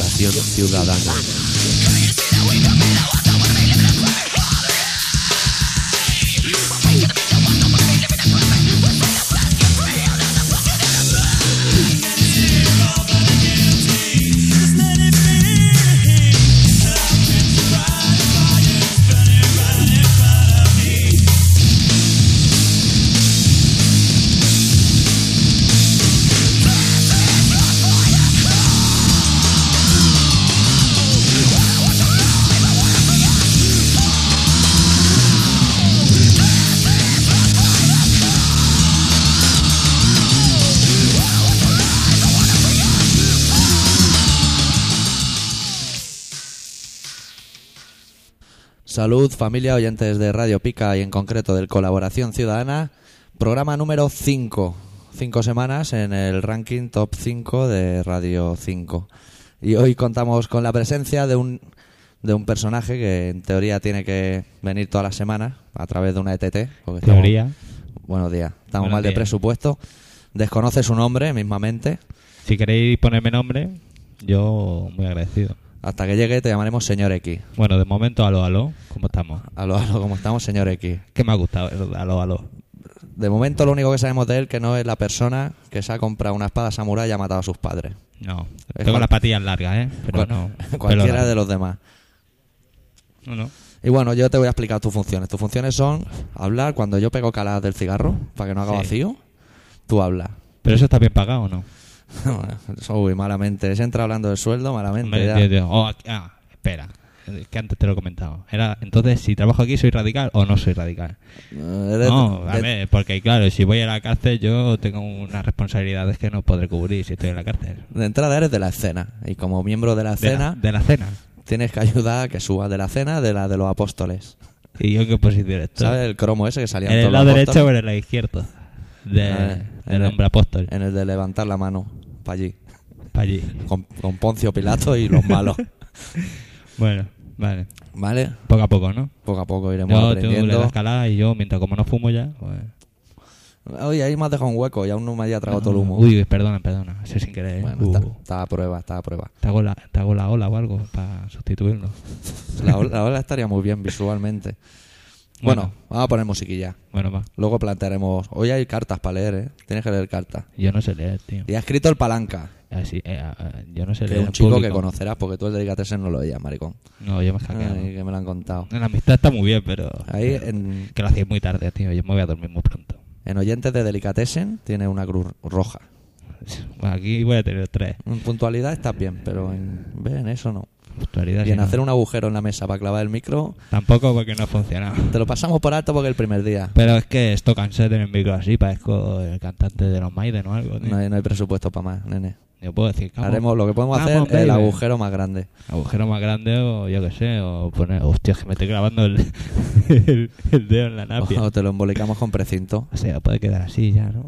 Colaboración ciudadana. Salud, familia, oyentes de Radio Pica y en concreto del Colaboración Ciudadana, programa número 5. Cinco semanas en el ranking top 5 de Radio 5. Y hoy contamos con la presencia de un, de un personaje que en teoría tiene que venir todas las semanas a través de una ETT. estamos- Teoría. buenos días. Estamos Buenos mal de presupuesto. Desconoce su nombre mismamente. Si queréis ponerme nombre, yo muy agradecido. Hasta que llegue te llamaremos señor X. Bueno, de momento, aló, aló. ¿Cómo estamos? Aló, aló, ¿cómo estamos, señor X? ¿Qué me ha gustado? Aló, aló. De momento lo único que sabemos de él que no es la persona que se ha comprado una espada samurái y ha matado a sus padres. No. Es Tengo cual- las patillas largas, ¿eh? Pero Cual- no. Cualquiera de los demás. No, no. Y bueno, yo te voy a explicar tus funciones. Tus funciones son hablar cuando yo pego caladas del cigarro para que no haga Sí. vacío. Tú hablas. ¿Pero eso está bien pagado o no? Uy, malamente. Se entra hablando del sueldo, malamente. Ya. yo- yo- oh, ah, espera. Es que antes te lo he comentado. Era, entonces, si trabajo aquí, ¿soy radical o no soy radical? Eh, eres No, de- a ver, porque claro, si voy a la cárcel, yo tengo unas responsabilidades que no podré cubrir si estoy en la cárcel. de entrada eres de la escena. Y como miembro de la De escena, de la cena. tienes que ayudar a que suba de la cena de la de los apóstoles. ¿Y yo qué posición estoy? ¿Sabes el cromo ese que salía ¿En el lado derecho o en el lado izquierdo? De, del el- hombre apóstol. En el de levantar la mano. Para allí. Para allí. Con, con Poncio Pilato y los malos. Bueno, vale. ¿Vale? Poco a poco, ¿no? Poco a poco iremos Yo aprendiendo. das calada y yo, mientras como no fumo ya, pues... Oye, ahí me has dejado un hueco y aún no me haya tragado todo el humo. Uy, perdona, perdona. Eso sin querer. ¿eh? Bueno, Uh, está, está a prueba, está a prueba. te, hago la, te hago la ola o algo para sustituirlo. La ola, la ola estaría muy bien visualmente. Bueno, Bueno. vamos a poner musiquilla. Bueno, va. Luego plantearemos. Hoy hay cartas para leer, ¿eh? Tienes que leer cartas. Yo no sé leer, tío. Y ha escrito el Palanca, Así, eh, ah, ah, yo no sé que leer es un chico que público. conocerás porque tú el Delicatessen no lo oías, maricón. No, yo me hackeado. Ay, que me lo han contado. La amistad está muy bien, pero... Ahí en, Que lo hacéis muy tarde, tío. Yo me voy a dormir muy pronto. en Oyentes de Delicatessen tiene una cruz roja. Bueno, aquí voy a tener tres. En puntualidad estás bien, pero en, en eso no. Y en hacer un agujero en la mesa para clavar el micro, Tampoco porque no ha funcionado. te lo pasamos por alto porque el primer día. Pero es que esto cansé de tener el micro así, parezco el cantante de los Maiden o algo. No hay, no hay presupuesto para más, nene. Yo puedo decir, "Come Haremos lo que podemos hacer es el baby". agujero más grande. agujero más grande o yo qué sé, o poner, hostia, que me estoy grabando el, el, el dedo en la napia. O te lo embolicamos con precinto. O sea, puede quedar así ya, ¿no?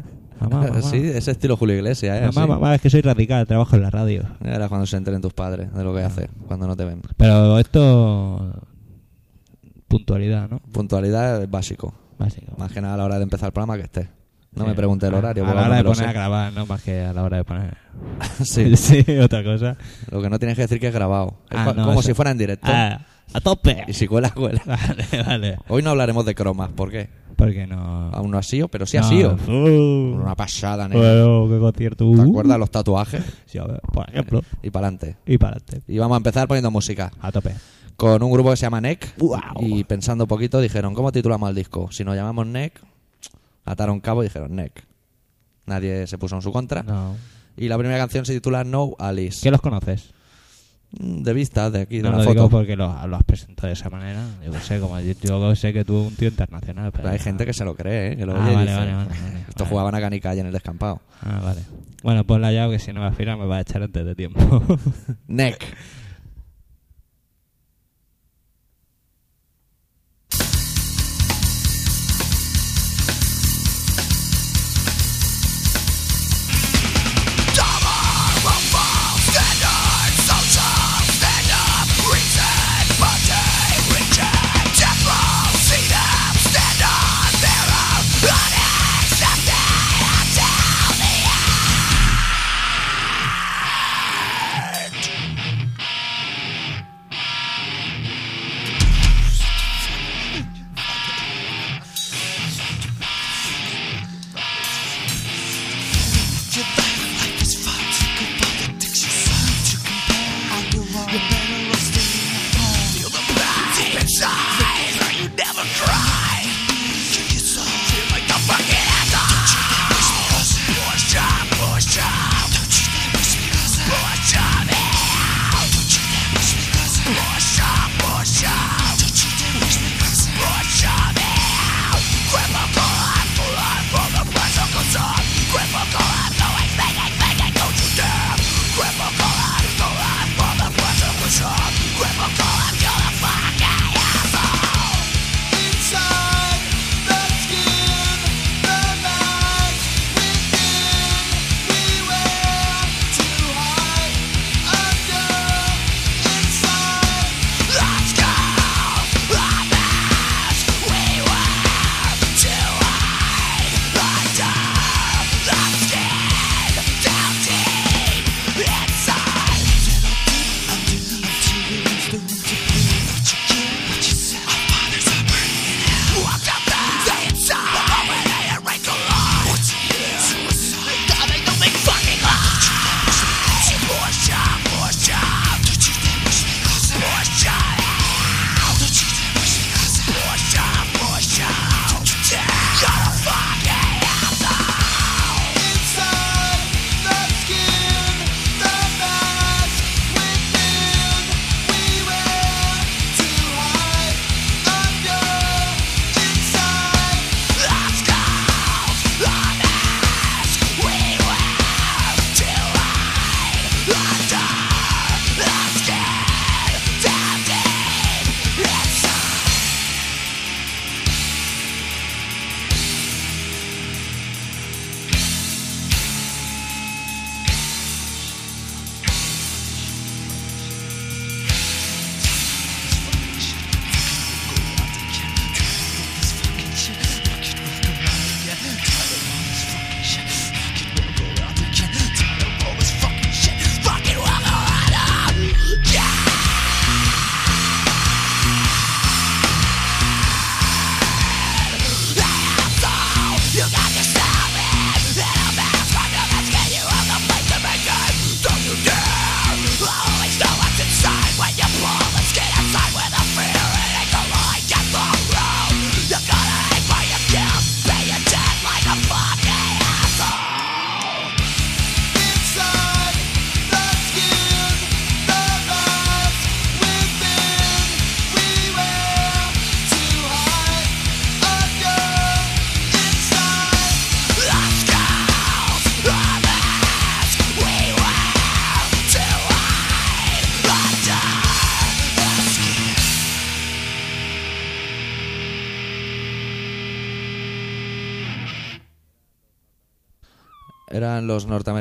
Mamá, mamá. Sí, ese estilo Julio Iglesias, ¿eh? mamá, Así. mamá, es que soy radical, trabajo en la radio. Verás cuando se enteren tus padres de Ah. lo que haces, cuando no te ven. Pero esto, puntualidad, ¿no? Puntualidad es básico. Básico. Más que nada a la hora de empezar el programa que esté. No Sí. me pregunte el horario. A, porque la hora no de me lo poner a grabar, ¿no? Más que a la hora de poner. Sí, sí, otra cosa. lo que no tienes que decir que es grabado. Es Ah, no, como eso- si fuera en directo. Ah, a tope. Y si cuela, cuela. Vale, vale. Hoy no hablaremos de cromas. ¿Por qué? Porque no. Aún no ha sido, pero sí ha no, sido. uh, Una pasada, nene. bueno, qué concierto. ¿Te uh. acuerdas los tatuajes? Sí, a ver, por ejemplo. Y para adelante. Y para adelante. Y vamos a empezar poniendo música. A tope. Con un grupo que se llama NEC. Wow. Y pensando un poquito, dijeron, ¿cómo titulamos el disco? Si nos llamamos NEC, ataron cabo y dijeron NEC. Nadie se puso en su contra. No. Y la primera canción se titula No Alice. ¿Qué los conoces? De vista, de aquí, de No la lo foto. digo porque lo, lo has presentado de esa manera. Yo sé, como yo, yo sé que tú un tío internacional. Pero, Pero hay gente que se lo cree, ¿eh? Que lo Ah, oye y vale, dice, vale, vale, Estos jugaban a canica en el descampado. Ah, vale. Bueno, ponla ya, que si no al final me va a echar antes de tiempo. Neck.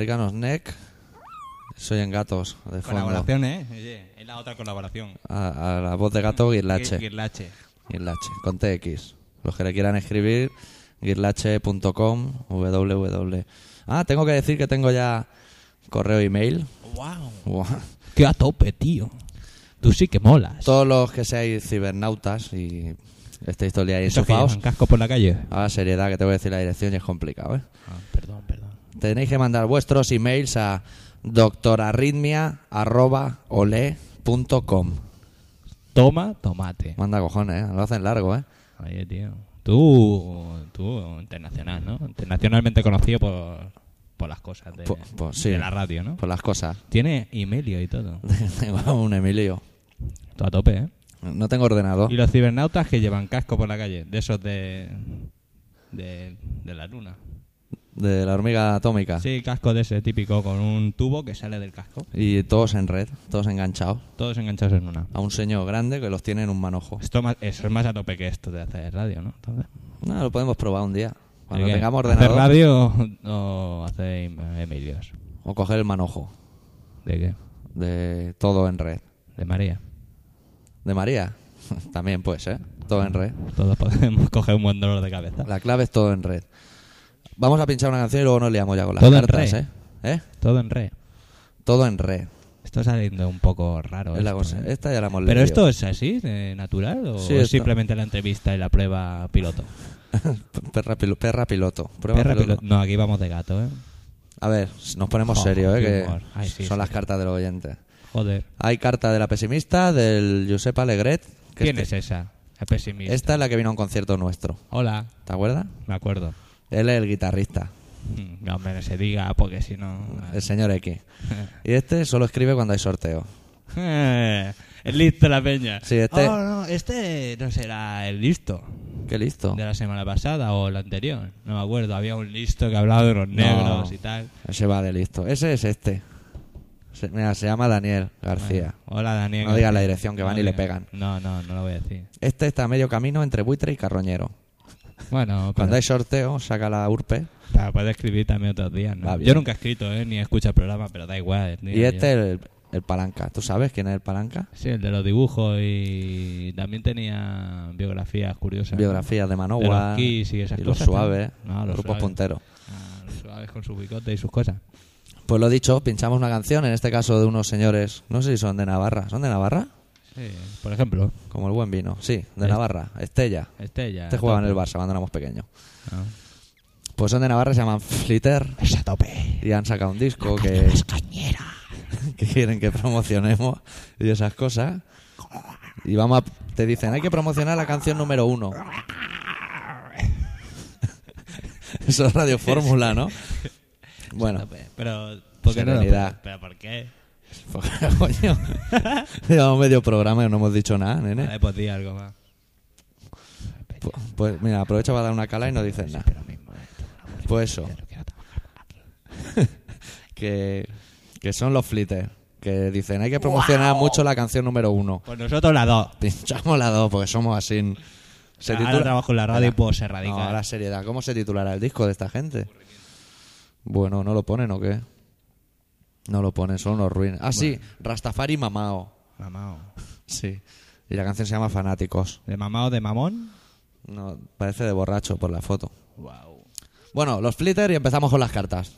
Los norteamericanos Neck. Soy en gatos, de fondo. Colaboración, ¿eh? Oye, es la otra colaboración. A, a la voz de gato, Guirlache. Guirlache. Guirlache, con TX. Los que le quieran escribir, guirlache.com, www. Ah, tengo que decir que tengo ya correo email. ¡Wow! Buah. ¡Qué a tope, tío! Tú sí que molas. Todos los que seáis cibernautas y estéis todo el día ahí ¿Eso que enchufados, casco por la calle? a seriedad que te voy a decir la dirección y es complicado, ¿eh? Ah, perdón, perdón. Tenéis que mandar vuestros emails a doctorarritmia.ole.com. Toma tomate. Manda cojones, ¿eh? Lo hacen largo, ¿eh? Oye, tío. Tú, tú, internacional, ¿no? Internacionalmente conocido por, por las cosas de, sí. de la radio, ¿no? Por las cosas. Tiene Emilio y todo. Tengo un Emilio. Todo a tope, ¿eh? No tengo ordenador. Y los cibernautas que llevan casco por la calle, de esos de. de, de la luna. De la hormiga atómica. Sí, casco de ese típico con un tubo que sale del casco. Y todos en red, todos enganchados. Todos enganchados en una. A un señor grande que los tiene en un manojo. Esto más, eso es más a tope que esto de hacer radio, ¿no? Entonces, No, lo podemos probar un día. Cuando tengamos ¿Hacer ordenador. radio o hacer em- Emilios? O coger el manojo. ¿De qué? De todo en red. De María. De María. También pues, ¿eh? Todo en red. Todos podemos coger un buen dolor de cabeza. La clave es todo en red. Vamos a pinchar una canción y luego nos liamos ya con las Todo en cartas, re. ¿eh? ¿Eh? Todo en re. Todo en red. Esto saliendo un poco raro. es la esto, cosa. ¿eh? Esta ya la hemos ¿Pero leído. esto es así, natural? ¿O Sí, es esto- simplemente la entrevista y la prueba piloto? perra, pilo- perra piloto. Prueba Perra piloto. No, aquí vamos de gato, ¿eh? A ver, nos ponemos Jo, serios, ¿eh? qué Que humor. Ay, sí, son sí. las cartas del oyente. Joder. Hay carta de la pesimista, del Josep Alegret. que ¿Quién este- es esa? El pesimista. Esta es la que vino a un concierto nuestro. Hola. ¿Te acuerdas? Me acuerdo. Él es el guitarrista, Mm, No, hombre, no se diga, porque si no... el señor X. Y este solo escribe cuando hay sorteo. Eh, es listo la peña. Sí, este- Oh, no, este no será el listo Qué listo. de la semana pasada o el anterior. No me acuerdo. Había un listo que hablaba de los negros y tal. Ese va de listo. Ese es este. Se, mira, se llama Daniel García. Hola, Daniel. No digas la dirección, que van y le pegan. No, no, no lo voy a decir. Este está a medio camino entre buitre y carroñero. Bueno, Cuando hay sorteo, saca la urpe. pero puede escribir también otros días. ¿no? Va bien. Yo nunca he escrito, ¿eh? ni he escuchado el programa, pero da igual. tío, Y este el, el palanca. ¿Tú sabes quién es el palanca? Sí, el de los dibujos y también tenía biografías curiosas. ¿no? Biografías de De Manowar los Kiss y esas los cosas. suaves. No, los grupos suaves. punteros. Ah, los suaves con su bigote y sus cosas. Pues lo dicho, pinchamos una canción, en este caso de unos señores, no sé si son de Navarra. ¿Son de Navarra? Sí, por ejemplo, Como el buen vino. Sí, de Navarra. Estella. Estella. Este jugaba en el Barça cuando éramos pequeños. Ah. Pues son de Navarra, se llaman Flitter. Es a tope. Y han sacado un disco que, cañera. que quieren que promocionemos y esas cosas. Y vamos a, te dicen, hay que promocionar la canción número uno. Eso es Radio Fórmula, ¿no? Bueno, Pero, ¿por qué no? ¿Pero por qué? coño. Llevamos medio programa y no hemos dicho nada, nene. Vale, pues di algo más. Pu- Pues mira, aprovecha para dar una cala y no dices nada. Eh, Pues eso, que, que son los Flitter. Que dicen, hay que promocionar mucho la canción número uno. Pues nosotros las dos. Pinchamos la dos porque somos así. Se Ahora titula- trabajo en la radio y puedo ser radical. No, ahora seriedad. ¿Cómo se titulará el disco de esta gente? Bueno, ¿no lo ponen o qué? No lo ponen, son unos ruines. Ah, sí, Rastafari Mamao. Mamao. Sí. Y la canción se llama Fanáticos. ¿De mamao de mamón? No, parece de borracho por la foto. Wow. Bueno, los Flitter y empezamos con las cartas.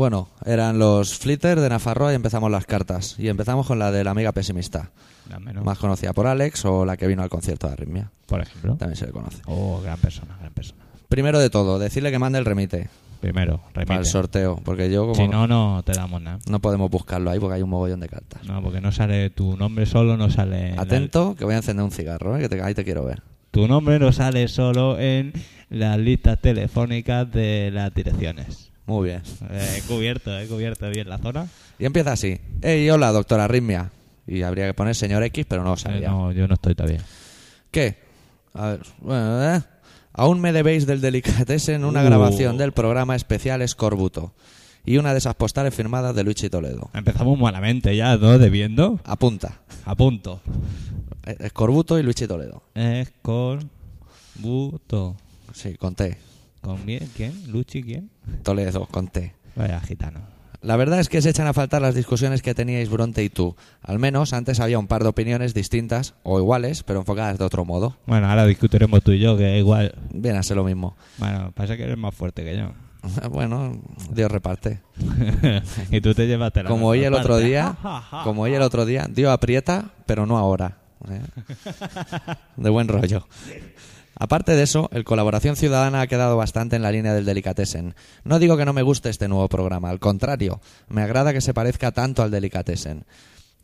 Bueno, eran los Flitter de Nafarroa y empezamos las cartas. Y empezamos con la de la amiga pesimista, Dame, ¿no? más conocida por Alex o la que vino al concierto de Arritmia. Por ejemplo. También se le conoce. Oh, gran persona, gran persona. Primero de todo, decirle que mande el remite Primero, remite. para el sorteo, porque yo como Si no, no te damos nada. no podemos buscarlo ahí porque hay un mogollón de cartas. No, porque no sale tu nombre solo, no sale... la- Atento, que voy a encender un cigarro, ¿eh? que te- ahí te quiero ver. tu nombre no sale solo en las listas telefónicas de las direcciones. Muy bien. Eh, He cubierto, he cubierto bien la zona. Y empieza así. Hey, hola, doctora Arritmia. Y habría que poner señor X, pero no lo Eh, sabía. no, yo no estoy todavía. ¿Qué? A ver, bueno, ¿eh? Aún me debéis del Delicatessen una Uh. grabación del programa especial Escorbuto. Y una de esas postales firmadas de Luigi Toledo. Empezamos malamente ya, ¿no? Debiendo. Apunta. A punto. Eh, Escorbuto y Luigi Toledo. Escorbuto. Sí, con T. ¿Con quién? ¿Luchi quién? Toledo, con T. Vaya gitano. La verdad es que se echan a faltar las discusiones que teníais Bronte y tú. Al menos antes había un par de opiniones distintas o iguales, pero enfocadas de otro modo. Bueno, ahora discutiremos tú y yo, que igual... Viene a ser lo mismo. Bueno, pasa que eres más fuerte que yo. Bueno, Dios reparte. y tú te llevaste la Como oí el otro día, como oí el otro día, Dios aprieta, pero no ahora. ¿eh? De buen rollo. Aparte de eso, el Colaboración Ciudadana ha quedado bastante en la línea del Delicatessen. No digo que no me guste este nuevo programa, al contrario, me agrada que se parezca tanto al Delicatessen.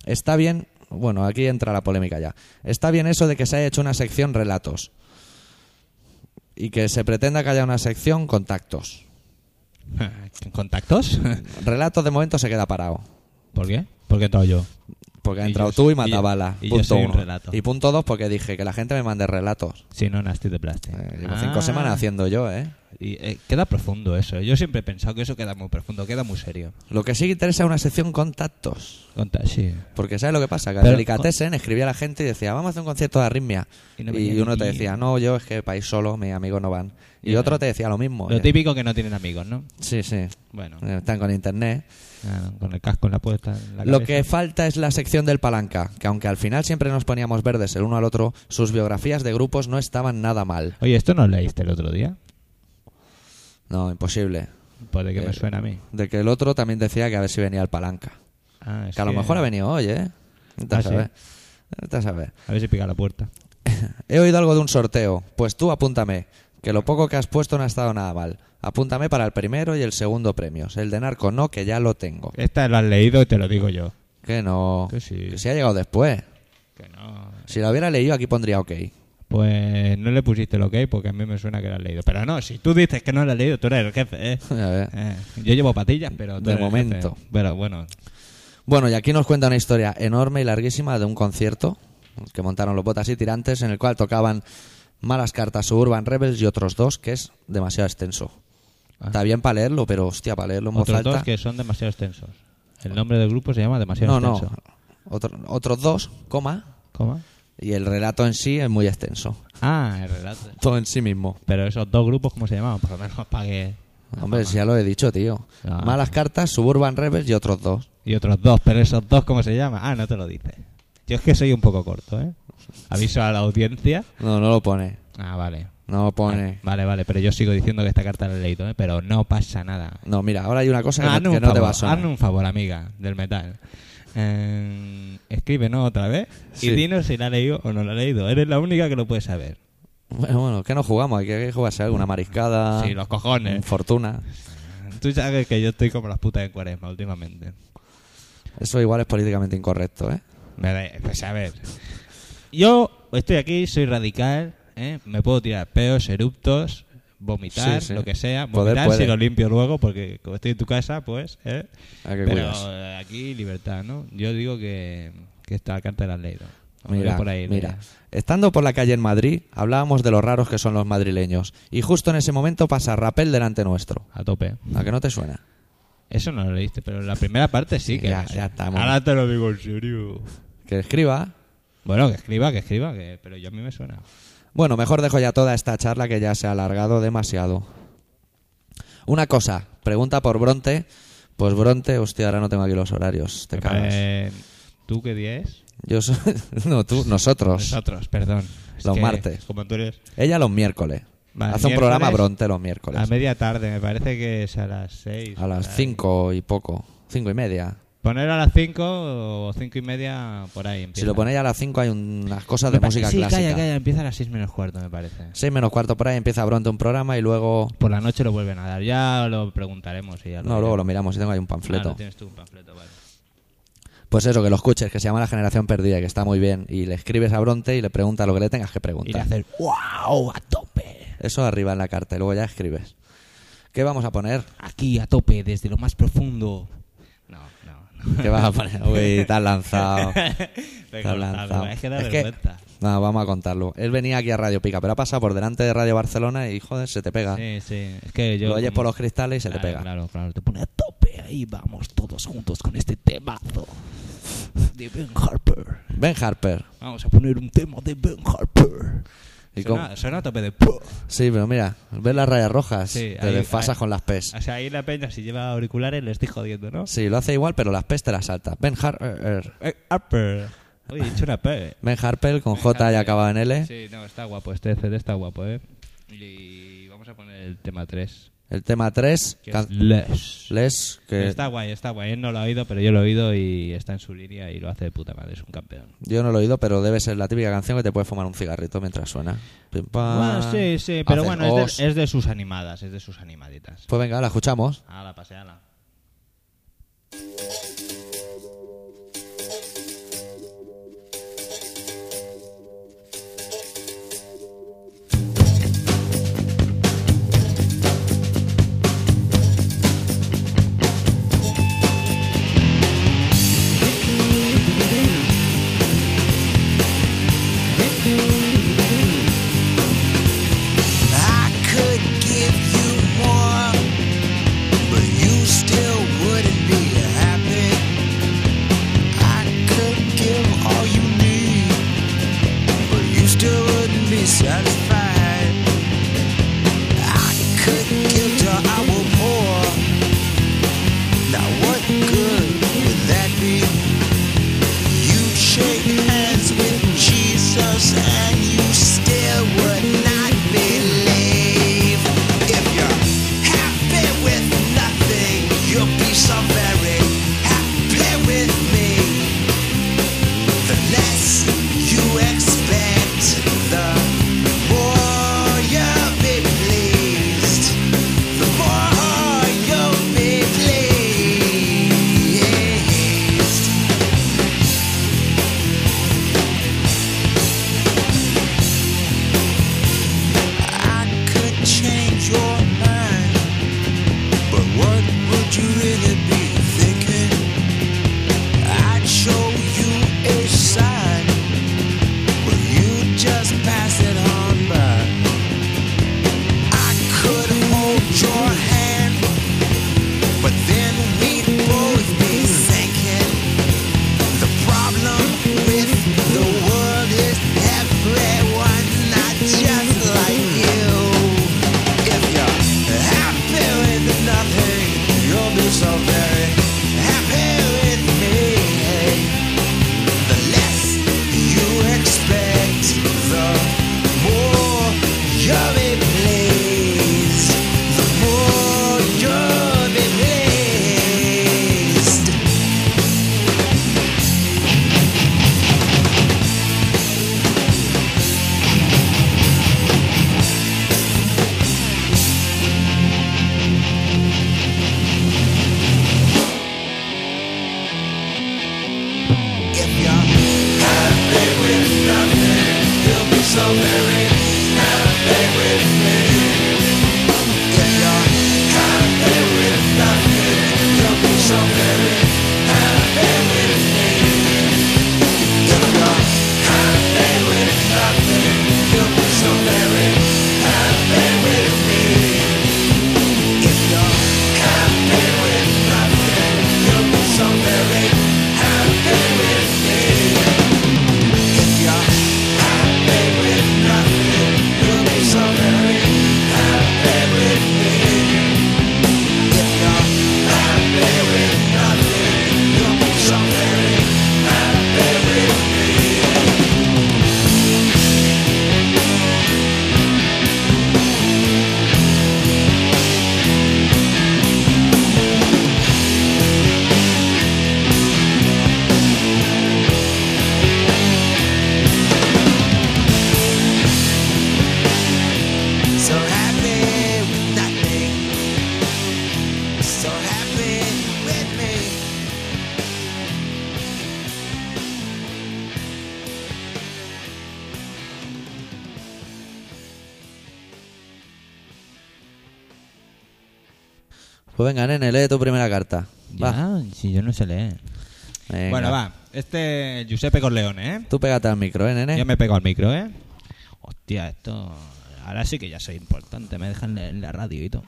Está bien, bueno, aquí entra la polémica ya. Está bien eso de que se haya hecho una sección relatos y que se pretenda que haya una sección contactos. ¿Contactos? Relatos de momento se queda parado. ¿Por qué? Porque he entrado yo. Porque ha Y entrado yo- tú y y Matabala. y yo punto un uno. Y punto dos porque dije que la gente me mande relatos. Si no, Nasty de Plastic. Eh, llevo Ah. cinco semanas haciendo yo, ¿eh? Y eh, queda profundo eso. Yo siempre he pensado que eso queda muy profundo, queda muy serio. Lo que sí que interesa es una sección contactos. Conta, sí. Porque ¿sabes lo que pasa? Que Pero- a Delicatessen escribía a la gente y decía, vamos a hacer un concierto de arritmia. Y Y, no uno te decía, no, yo es que país solo, mis amigos no van. Y otro te decía lo mismo. Lo Eh, típico que no tienen amigos, ¿no? Sí, sí. Bueno, Eh, Están con internet. ah, con el casco en la puesta. en la Lo que falta es la sección del palanca, que aunque al final siempre nos poníamos verdes el uno al otro, sus biografías de grupos no estaban nada mal. Oye, ¿esto no leíste el otro día? No, imposible. Puede que Eh, me suena a mí. De que el otro también decía que a ver si venía el palanca. Ah, Que a lo que- mejor ha venido hoy, ¿eh? Vete a Ah, sí. Vete a saber. A ver si pica la puerta. He oído algo de un sorteo. Pues tú apúntame. Que lo poco que has puesto no ha estado nada mal. Apúntame para el primero y el segundo premios. El de narco no, que ya lo tengo. Esta lo has leído y te lo digo yo. Que no. Que sí. Que si ha llegado después. Que no. Si lo hubiera leído, aquí pondría ok. Pues no le pusiste el ok porque a mí me suena que lo has leído. Pero no, si tú dices que no lo has leído, tú eres el jefe, ¿eh? Eh, yo llevo patillas, pero tú De eres el momento. jefe. Pero bueno, Bueno, y aquí nos cuenta una historia enorme y larguísima de un concierto que montaron los botas y tirantes en el cual tocaban Malas Cartas, Suburban Rebels y otros dos, que es demasiado extenso. Ah. Está bien para leerlo, pero hostia, para leerlo en voz otros alta. dos que son demasiado extensos. El nombre del grupo se llama demasiado No, no. extenso. Otro- otros dos, coma, ¿Cómo? y el relato en sí es muy extenso. Ah, el relato. Todo en sí mismo. Pero esos dos grupos, ¿cómo se llamaban? Por lo menos para que... Hombre, si ya lo he dicho, tío. Ah. Malas Cartas, Suburban Rebels y otros dos. Y otros dos, pero esos dos, ¿cómo se llama? Ah, no te lo dice. Yo es que soy un poco corto, ¿eh? Aviso a la audiencia. No, no lo pone. Ah, vale. No lo pone. Vale, vale, pero yo sigo diciendo que esta carta la he leído, ¿eh? Pero no pasa nada. No, mira, ahora hay una cosa que, no, que te va a sonar. hazme un favor, amiga del metal. Eh, escríbenos otra vez Sí. y dinos si la ha leído o no la ha leído. Eres la única que lo puede saber. Bueno, bueno, ¿qué no jugamos? Hay que jugarse algo, una mariscada. Sí, los cojones. Fortuna. Tú sabes que yo estoy como las putas en cuaresma últimamente. Eso igual es políticamente incorrecto, ¿eh? Pues a ver. Yo estoy aquí, soy radical, ¿eh? me puedo tirar peos, eruptos, vomitar, Sí, sí. lo que sea. Poder Vomitar puede. si lo limpio luego, porque como estoy en tu casa, pues. ¿eh? Que Pero cuidarse. eh, aquí libertad, ¿no? Yo digo que, que esta carta la has leído. O Mira, por ahí, mira. Estando por la calle en Madrid, hablábamos de lo raros que son los madrileños. Y justo en ese momento pasa Rapel delante nuestro. A tope. ¿A que no te suena? Eso no lo leíste, pero la primera parte sí que. Ya- ya estamos. Ahora te lo digo en serio. Que escriba. Bueno, que escriba, que escriba, que... pero yo a mí me suena. Bueno, mejor dejo ya toda esta charla que ya se ha alargado demasiado. Una cosa, pregunta por Bronte. Pues Bronte, hostia, ahora no tengo aquí los horarios. Te cagas. Eh, ¿Tú qué día es? Yo soy... No, tú, nosotros. Nosotros, perdón. Es Los que, martes. Como tú eres. Ella los miércoles. Vale, Hace un programa Bronte los miércoles. A media tarde, me parece que es a las 6. A las cinco y poco. Cinco y media. Poner a las 5 o 5 y media por ahí. Empieza. Si lo ponéis a las cinco hay unas cosas de música sí, clásica. calla, calla, empieza a las 6 menos cuarto, me parece. Seis menos cuarto por ahí empieza Bronte un programa y luego... Por la noche lo vuelven a dar. Ya lo preguntaremos. Y ya lo No, luego lo miramos y tengo ahí un Ah, panfleto. lo tienes tú un panfleto, vale. Pues eso, que lo escuches, que se llama La Generación Perdida, que está muy bien. Y le escribes a Bronte y le preguntas lo que le tengas que Y le preguntar. hacer ¡Wow! A tope. Eso arriba en la carta y luego ya escribes. ¿Qué vamos a poner? Aquí, a tope, desde lo más profundo. ¿Qué vas a poner? Uy, te has lanzado. Te has cortado, lanzado. Es que da Es que- vergüenza. No, vamos a contarlo. Él venía aquí a Radio Pica, pero ha pasado por delante de Radio Barcelona y, joder, se te pega. Sí, sí. Es que yo. lo oyes como- por los cristales y se claro, te pega. Claro, claro. Te pone a tope. Ahí vamos todos juntos con este temazo de Ben Harper. Ben Harper. Vamos a poner un tema de Ben Harper. ¿Y suena, a tope de. Sí, pero mira, ves las rayas rojas, Sí, te ahí- desfasas ahí- con las PES. O sea, ahí la peña, si lleva auriculares, le estoy jodiendo, ¿no? Sí, lo hace igual, pero las PES te las salta. Ben Harper. Eh, Harper. Oye, he dicho una P. Ben Harper con Ben J y Harper. acaba en L. Sí, no, está guapo. Este CD está guapo, ¿eh? Y vamos a poner el tema 3. El tema 3, Que es Les. Les, que Está guay, está guay. Él no lo ha oído, pero yo lo he oído y está en su línea y lo hace de puta madre. Es un campeón. yo no lo he oído, pero debe ser la típica canción que te puedes fumar un cigarrito mientras suena. Pim, pam. Bueno, sí, sí, pero bueno, es de, es de sus animadas, es de sus animaditas. Pues venga, la escuchamos. Ala, paseala. Sé leer. Venga. Bueno, va. Este es Giuseppe Corleone, ¿eh? Tú pégate al micro, ¿eh, nene? Yo me pego al micro, ¿eh? Hostia, esto... Ahora sí que ya soy importante. Me dejan en la radio y todo.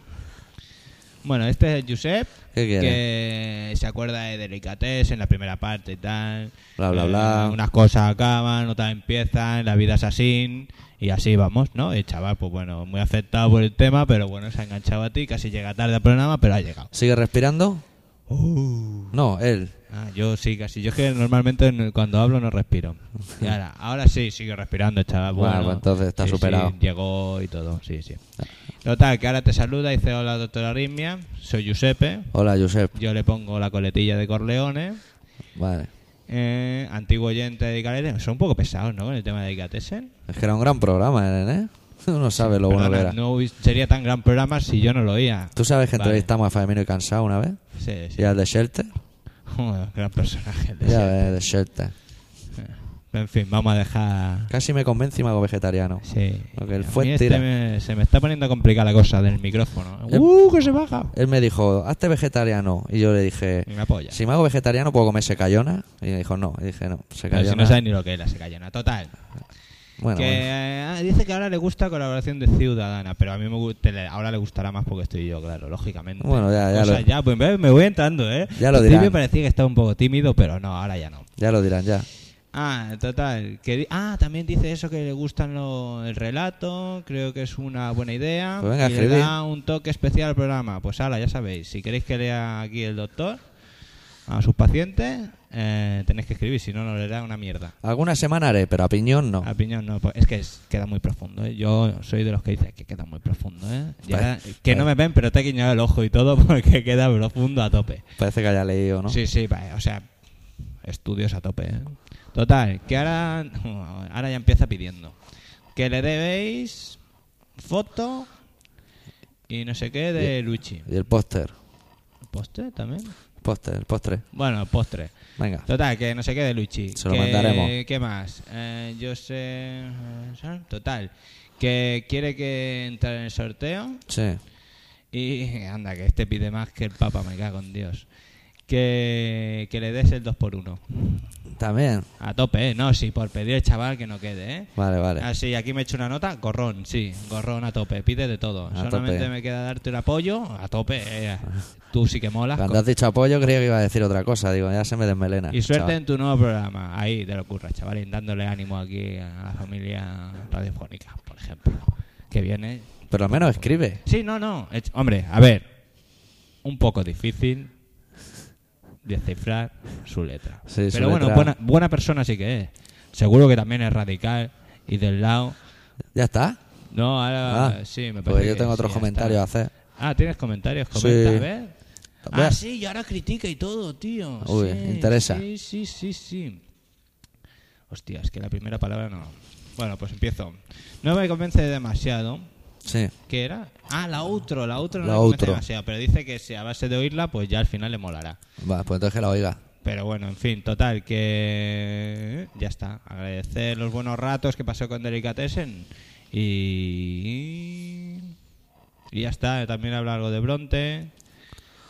Bueno, este es Giuseppe. Que se acuerda de Delicatessen en la primera parte y tal. Bla, bla, Eh, bla. Unas cosas acaban, otras empiezan, la vida es así. Y así vamos, ¿no? El chaval, pues bueno, muy afectado por el tema, pero bueno, se ha enganchado a ti. Casi llega tarde al programa, pero ha llegado. ¿Sigue respirando? Uh. No, él. Ah, yo sí, casi. Yo es que normalmente en- cuando hablo no respiro. Y ahora, ahora sí, sigue respirando, chaval. Bueno, Bueno, pues entonces está sí, superado. sí, llegó y todo, sí, sí. Total, que ahora te saluda y dice: Hola, doctora Arritmia. Soy Giuseppe. Hola, Josep. Yo le pongo la coletilla de Corleone. Vale. Eh, antiguo oyente de Delicatessen. Son un poco pesados, ¿no? Con el tema de Delicatessen. Es que era un gran programa, nene. Uno sabe lo bueno que Perdona, era. no sería tan gran programa si yo no lo oía. ¿Tú sabes que Vale. entrevistamos a Famino y Cansado una vez? Sí, sí. Y al de Shelter. Joder, gran personaje. el de Ya ves, de Shelter. En fin, vamos a dejar. Casi me convence y me hago vegetariano. Sí. Porque el A mí fuet este tira. me- se me está poniendo complicada la cosa del micrófono. El- ¡Uh, que se baja! Él me dijo, hazte vegetariano. Y yo le dije, me apoya. si me hago vegetariano, ¿puedo comer secayona? Y me dijo, no. Y dije, no, Pero secayona. si no sabes ni lo que es la secayona. Total. Bueno, que bueno. eh, dice que ahora le gusta colaboración de Ciudadana, pero a mí me ahora le gustará más porque estoy yo, claro, lógicamente. Bueno, ya- ya Cosas lo- ya, pues me, me voy entrando, ¿eh? Ya lo Al principio dirán. parecía que estaba un poco tímido, pero no, ahora ya no. Ya lo dirán, ya. Ah, total. Que ah, también dice eso que le gustan lo- el relato. Creo que es una buena idea. Pues venga, y le da un toque especial al programa. Pues ahora, ya sabéis. Si queréis que lea aquí el doctor a sus pacientes, eh, tenéis que escribir. Si no, no le da una mierda. Alguna semana haré, pero a piñón no. A piñón no, pues es que es- queda muy profundo. ¿eh? Yo soy de los que dice que queda muy profundo. ¿eh? Ya- que no me ven, pero te he guiñado el ojo y todo porque queda profundo a tope. Parece que haya leído, ¿no? Sí, sí, o sea, estudios a tope. ¿eh? Total, que ahora, ahora ya empieza pidiendo que le debéis foto y no sé qué de Luigi. Y el póster. ¿Postre también? Póster, el postre. Bueno, postre. Venga. Total, que no sé qué de Luigi. Se lo Que- mandaremos. ¿Qué más? Eh, yo sé... Total, que quiere que entre en el sorteo Sí. y anda, que este pide más que el Papa, me cago en Dios. Que, que le des el 2x1. También. A tope, ¿eh? No, sí, por pedir el chaval que no quede, ¿eh? Vale, vale. Ah, sí, aquí me he hecho una nota, gorrón, sí, gorrón a tope, pide de todo. A Solamente tope. me queda darte un apoyo, a tope, eh. Tú sí que molas. Cuando has dicho apoyo, creía que iba a decir otra cosa. Digo, ya se me desmelena. Y suerte chaval. en tu nuevo programa. Ahí te lo ocurra, chaval, dándole ánimo aquí a la familia radiofónica, por ejemplo. Que viene. Pero al menos escribe. Sí, no, no. Hombre, a ver. Un poco difícil descifrar su letra. Sí, su Pero bueno, letra- buena, buena persona sí que es. Seguro que también es radical y del lado. ¿Ya está? No, ahora Ah, sí, me parece. Pues yo que tengo sí, otros ya comentarios a hacer. Ah, ¿tienes comentarios? Sí. Comenta, a ver. A- Ah, sí, y ahora critica y todo, tío. Uy, Sí, interesa. Sí, sí, sí, sí. Hostia, es que la primera palabra no. Bueno, pues empiezo. No me convence demasiado. Sí. ¿Qué era? Ah, la outro, la outro no La me outro. demasiado, pero dice que si a base de oírla, pues ya al final le molará. Va, pues entonces que la oiga. Pero bueno, en fin, total, que ya está. Agradecer los buenos ratos que pasó con Delicatessen y... Y ya está, también habla algo de Bronte,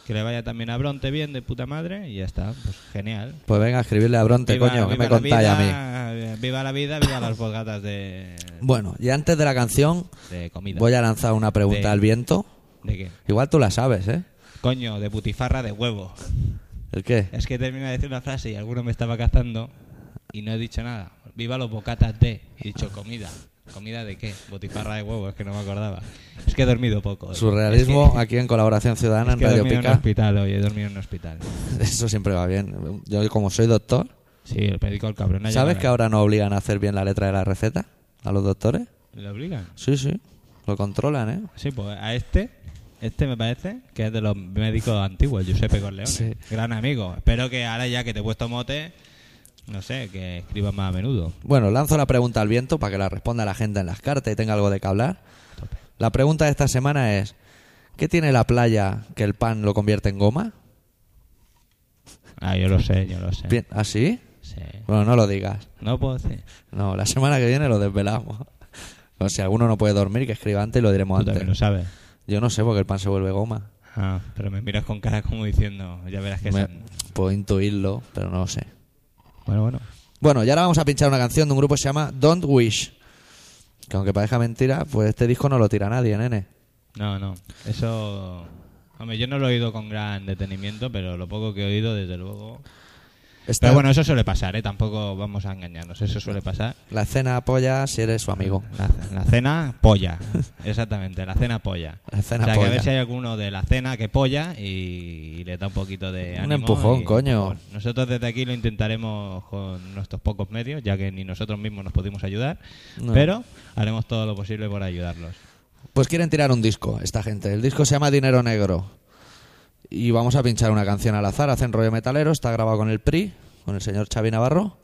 que le vaya también a Bronte bien, de puta madre, y ya está, pues genial. Pues venga a escribirle a Bronte, Viva- coño, que me contáis a mí. Viva la vida, viva las bogatas de, Bueno, y antes de la canción, de comida. voy a lanzar una pregunta De- al viento. ¿De qué? Igual tú la sabes, ¿eh? Coño, de putifarra de huevo. ¿El qué? Es que termino de decir una frase y alguno me estaba cazando y no he dicho nada. Viva los bocatas de. He dicho comida. ¿Comida de qué? Botifarra de huevo, es que no me acordaba. Es que he dormido poco. Surrealismo Es que- aquí en colaboración ciudadana es en que he Radio dormido en un Pica. hospital hoy, he dormido en un hospital. Eso siempre va bien. Yo como soy doctor, Sí, el médico el cabrón. ¿sabes que ahora no obligan a hacer bien la letra de la receta a los doctores? ¿Le obligan? Sí, sí. Lo controlan, ¿eh? Sí, pues a este, este me parece que es de los médicos antiguos, Giuseppe Corleone. Sí. Gran amigo. Espero que ahora ya que te he puesto mote, no sé, que escribas más a menudo. Bueno, lanzo la pregunta al viento para que la responda la gente en las cartas y tenga algo de que hablar. La pregunta de esta semana es, ¿qué tiene la playa que el pan lo convierte en goma? Ah, yo lo sé, yo lo sé. Bien, ¿Así? Sí. Bueno, no lo digas. No puedo decir. No, la semana que viene lo desvelamos. O si alguno no puede dormir, que escriba antes y lo diremos Tú también lo antes. sabes. Yo no sé porque el pan se vuelve goma. Ah, pero me miras con cara como diciendo, ya verás que Me- son- puedo intuirlo, pero no lo sé. Bueno, bueno. Bueno, y ahora vamos a pinchar una canción de un grupo que se llama Don't Wish. Que aunque parezca mentira, pues este disco no lo tira nadie, nene. No, no. Eso... Hombre, yo no lo he oído con gran detenimiento, pero lo poco que he oído, desde luego... Está- Pero bueno, eso suele pasar, ¿eh? Tampoco vamos a engañarnos, eso suele pasar. La escena apoya si eres su amigo. La, la cena polla, exactamente, la cena polla. La cena o sea, que a polla. ver si hay alguno de la cena que polla y, le da un poquito de Un ánimo empujón, y- coño. empujón. Nosotros desde aquí lo intentaremos con nuestros pocos medios, ya que ni nosotros mismos nos pudimos ayudar, No. pero haremos todo lo posible por ayudarlos. Pues quieren tirar un disco, esta gente. El disco se llama Dinero Negro. Y vamos a pinchar una canción al azar. Hacen rollo metalero, está grabado con el PRI, con el señor Xavi Navarro.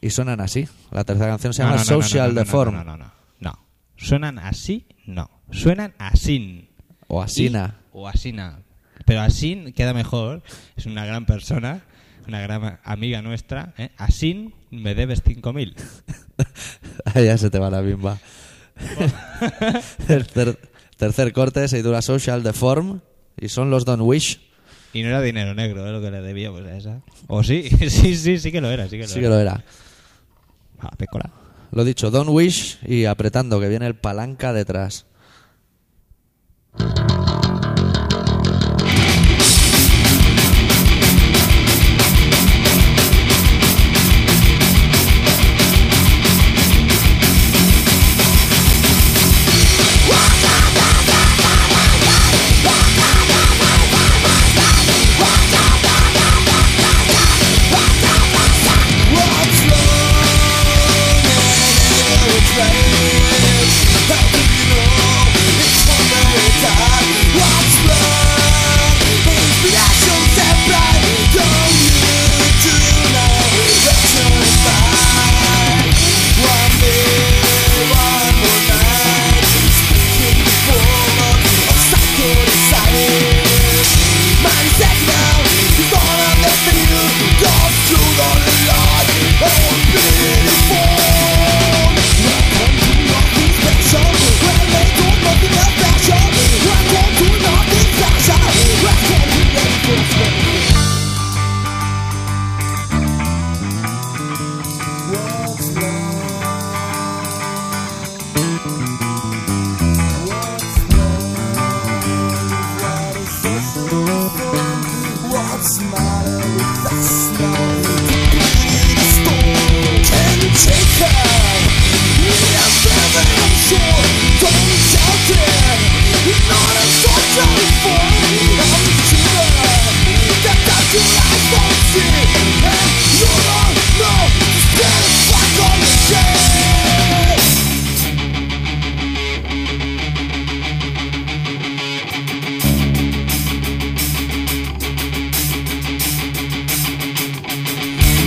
Y suenan así. La tercera canción se llama Social Deform. No, no, no, no. ¿Suenan así? No. Suenan así. O Asina. O Asina. Pero Asin queda mejor. Es una gran persona, una gran amiga nuestra. ¿eh? Asin, me debes 5.000. ya se te va la bimba. tercer, tercer corte, se titula Social Deform. Y son los Don't Wish. Y no era dinero negro, es lo que le debía pues, a esa. O sí, sí, sí, sí que lo era. Sí que lo Sí era. que lo era. Ah, pécola. Lo dicho, Don't Wish y apretando que viene el palanca detrás.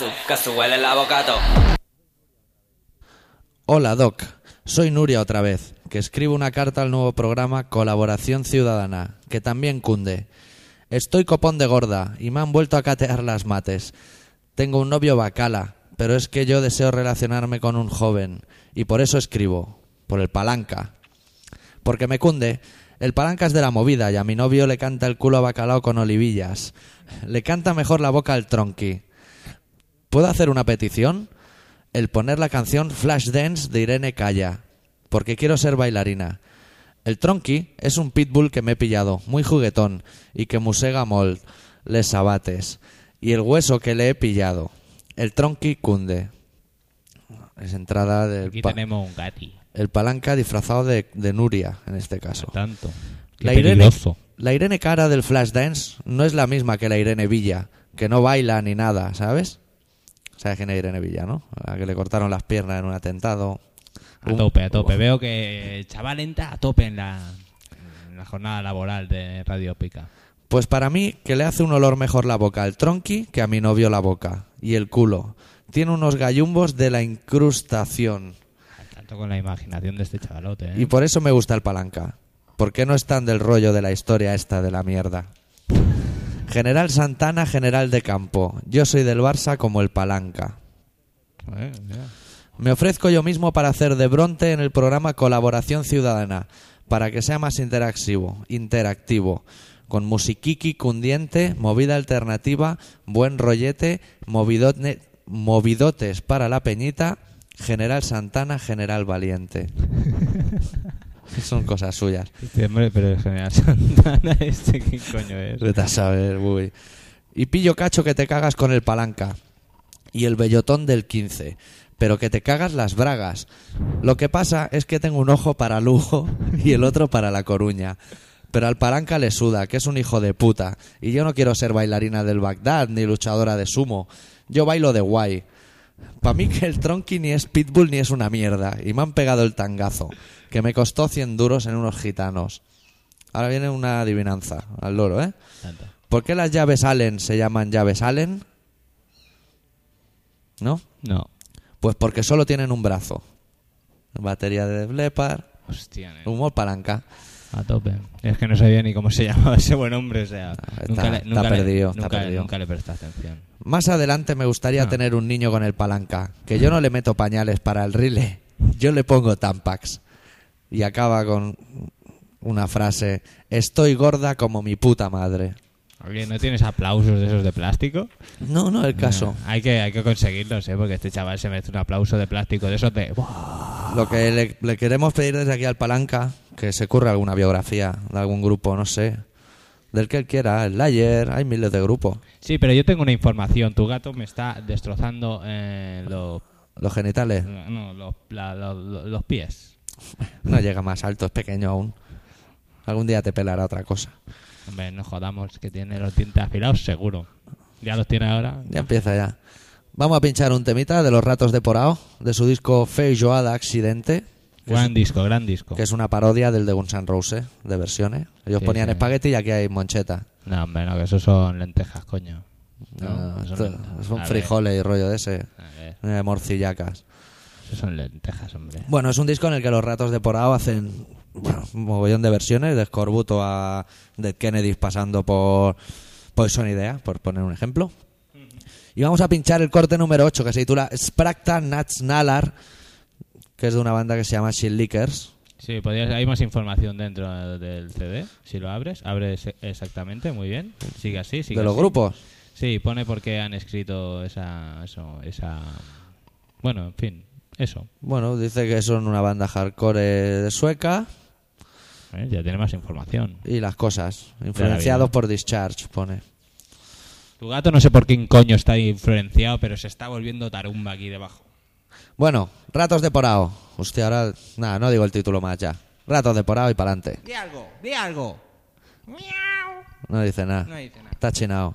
Huele. Hola Doc, soy Nuria otra vez, que escribo una carta al nuevo programa Colaboración Ciudadana, que también cunde. Estoy copón de gorda y me han vuelto a catear las mates. Tengo un novio bacala, pero es que yo deseo relacionarme con un joven y por eso escribo, por el palanca. Porque me cunde, el palanca es de la movida y a mi novio le canta el culo a bacalao con olivillas. Le canta mejor la boca al tronqui. ¿Puedo hacer una petición? El poner la canción Flashdance de Irene Calla, porque quiero ser bailarina. El tronqui es un pitbull que me he pillado, muy juguetón, y que musega molt, les sabates. Y el hueso que le he pillado. El tronqui cunde. Es entrada del Aquí pa- tenemos un gati. el palanca disfrazado de, de Nuria, en este caso. Tanto. Qué La Irene, peligroso. la Irene cara del Flashdance no es la misma que la Irene Villa, que no baila ni nada, ¿sabes? ¿Sabes quién es Irene Villa, no? A que le cortaron las piernas en un atentado. A Un- tope, a tope. Veo que el chaval entra a tope en la, en la jornada laboral de Radio Pica. Pues para mí, que le hace un olor mejor la boca al tronqui que a mi novio la boca. Y el culo. Tiene unos gallumbos de la incrustación. Tanto con la imaginación de este chavalote, ¿eh? Y por eso me gusta el palanca. ¿Por qué no están del rollo de la historia esta de la mierda? General Santana, general de campo. Yo soy del Barça como el palanca. Eh. Me ofrezco yo mismo para hacer de Bronte en el programa Colaboración Ciudadana, para que sea más interactivo, interactivo, con musiquiqui cundiente, movida alternativa, buen rollete, movidotes para la peñita, General Santana, General Valiente. Son cosas suyas. Este hombre, pero el general Santana, este qué coño es. Vete a saber, uy. Y pillo cacho que te cagas con el palanca. Y el bellotón del 15. Pero que te cagas las bragas. Lo que pasa es que tengo un ojo para Lugo y el otro para La Coruña. Pero al palanca le suda, que es un hijo de puta. Y yo no quiero ser bailarina del Bagdad ni luchadora de sumo. Yo bailo de guay. Para mí que el tronqui ni es pitbull ni es una mierda. Y me han pegado el tangazo, que me costó 100 duros en unos gitanos. Ahora viene una adivinanza al loro, ¿eh? Tanto. ¿Por qué las llaves Allen se llaman llaves Allen? ¿No? No. Pues porque solo tienen un brazo. Batería de Blepar, Hostia, ¿eh? humor palanca. A tope. Es que no sabía ni cómo se llamaba ese buen hombre, o sea... está- nunca le, nunca le- perdido, está nunca, nunca le presté atención. Más adelante me gustaría Ah. tener un niño con el palanca. Que yo no le meto pañales para el rile. Yo le pongo tampax. Y acaba con una frase. Estoy gorda como mi puta madre. Oye, ¿no tienes aplausos de esos de plástico? No, no el caso. Ah, hay, que, hay que conseguirlos, ¿eh? Porque este chaval se merece un aplauso de plástico de esos de... Lo que le, le queremos pedir desde aquí al Palanca, que se curre alguna biografía de algún grupo, no sé. Del que él quiera, el Layer, hay miles de grupos. Sí, pero yo tengo una información. Tu gato me está destrozando eh, los, Los genitales, no, los, la- los- los- pies. no llega más alto, es pequeño aún. Algún día te pelará otra cosa. Hombre, no jodamos que tiene los dientes afilados, seguro. Ya los tiene ahora. Ya empieza ya. Vamos a pinchar un temita de los ratos de Porao, de su disco Fei Joada Accidente, Gran disco, gran disco. que es una parodia del de Guns N' Roses, de versiones. Ellos Sí, ponían sí. espagueti y aquí hay moncheta. No, hombre, no, que eso son lentejas, coño. No, no- son a ver, frijoles y rollo de ese, eh, morcillacas. eso son lentejas, hombre. Bueno, es un disco en el que los ratos de Porao hacen bueno, un mogollón de versiones, de Scorbuto a Dead Kennedys pasando por Poison Idea, por poner un ejemplo. Y vamos a pinchar el corte número 8 que se titula Sprakta Nats Nalar, que es de una banda que se llama Shit Lickers. Sí, podrías, hay más información dentro del CD. Si lo abres, abres exactamente, muy bien. Sigue así, sigue de los así. grupos. Sí, pone por qué han escrito esa, eso, esa... Bueno, en fin, eso. Bueno, dice que son una banda hardcore de sueca ¿eh? Ya tiene más información. y las cosas. Influenciados por Discharge, pone. Tu gato no sé por qué coño está influenciado, pero se está volviendo tarumba aquí debajo. Bueno, Ratos de Porao. Hostia, ahora... Nada, no digo el título más ya. Ratos de Porao y para adelante. Di algo, di algo. No dice nada. No dice nada. Está chinado.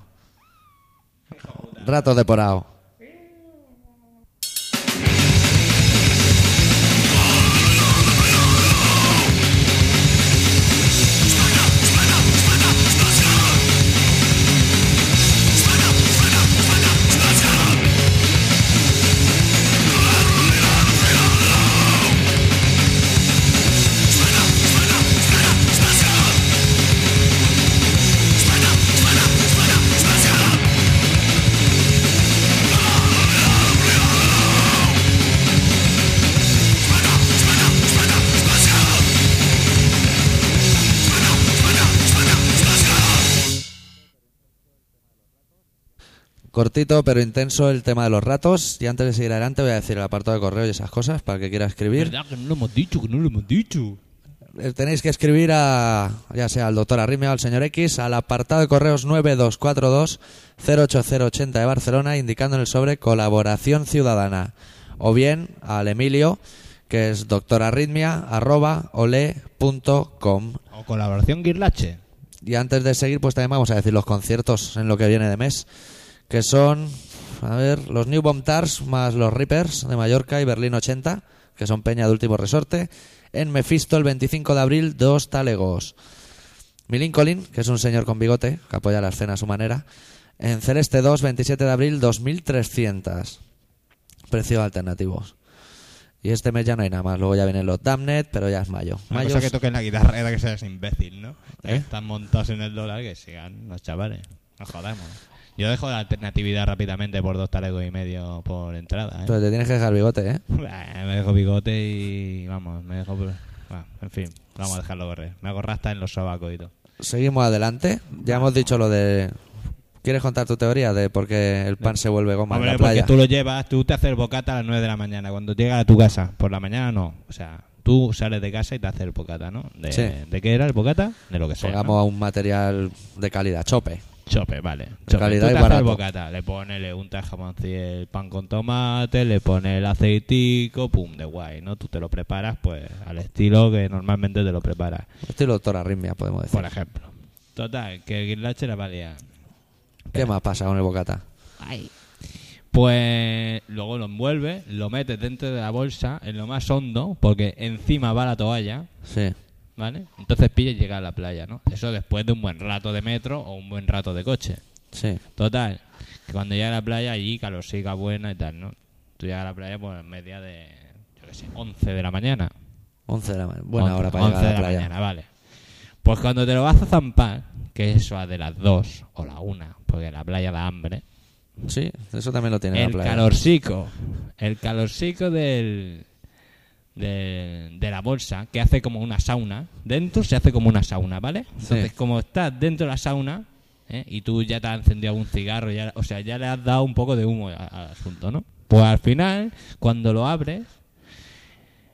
Ratos de porao. Cortito pero intenso el tema de los ratos. Y antes de seguir adelante voy a decir el apartado de correo y esas cosas para el que quiera escribir. ¿Verdad que no lo hemos dicho? Que no lo hemos dicho. eh, tenéis que escribir a, ya sea al doctor Arritmia o al señor X, al apartado de correos 9242-08080 de Barcelona, indicando en el sobre colaboración ciudadana. O bien al Emilio, que es doctorarritmia, arroba, ole punto com. O colaboración Guirlache. Y antes de seguir, pues también vamos a decir los conciertos en lo que viene de mes, que son, a ver, los New Bomb Tars más los Rippers de Mallorca y Berlín 80, que son Peña de Último Resorte. En Mephisto, el 25 de abril, dos talegos. Milin Colin, que es un señor con bigote, que apoya la escena a su manera. En Celeste 2, 27 de abril, 2300. Precios alternativos. Y este mes ya no hay nada más. Luego ya vienen los Damned, pero ya es mayo. Una Mayo cosa es- que toquen la guitarra era que seas imbécil, ¿no? ¿Eh? Están montados en el dólar, que sigan los chavales. No jodamos. Yo dejo la alternatividad rápidamente por dos talegos y medio por entrada, ¿eh? Pero te tienes que dejar bigote, ¿eh? Me dejo bigote y... Vamos, me dejo... En fin, vamos a dejarlo correr. Me hago rasta en los sobacos y todo. Seguimos adelante. Ya hemos dicho lo de. ¿Quieres contar tu teoría de por qué el pan se vuelve goma en Hombre, la porque tú lo llevas, tú te haces el bocata a las 9 de la mañana. Cuando llegas a tu casa, por la mañana no. O sea, tú sales de casa y te haces el bocata, ¿no? ¿De, Sí. ¿de qué era el bocata? De lo que sea. Pongamos ¿no? a un material de calidad, chope. Chope, vale. Chope. calidad Tú y te barato. el bocata, le pones, le untas jamón el pan con tomate, le pones el aceitico, pum, de guay, ¿no? Tú te lo preparas, pues, al estilo que normalmente te lo preparas, Estilo doctor Arritmia, podemos decir. por ejemplo. Total, que el guirlache la valía. ¿Qué más pasa con el bocata? Pues luego lo envuelves, lo metes dentro de la bolsa, en lo más hondo, porque encima va la toalla, Sí. ¿Vale? Entonces pillas y llegas a la playa, ¿no? Eso después de un buen rato de metro o un buen rato de coche. Sí. Total, que cuando llegas a la playa allí calorcica buena y tal, ¿no? Tú llegas a la playa pues en media de, yo qué sé, 11 de la mañana. 11 de la mañana. Buena 11, hora para 11 llegar a de la playa. mañana, vale. Pues cuando te lo vas a zampar, que eso a de las 2 o la 1, porque la playa da hambre, Sí, eso también lo tiene el la playa. calorcico, el calorcico del, del- de la bolsa, que hace como una sauna, dentro se hace como una sauna, ¿vale? Entonces, Sí. como estás dentro de la sauna, ¿eh? y tú ya te has encendido algún cigarro, ya, o sea, ya le has dado un poco de humo al asunto, ¿no? Pues al final, cuando lo abres,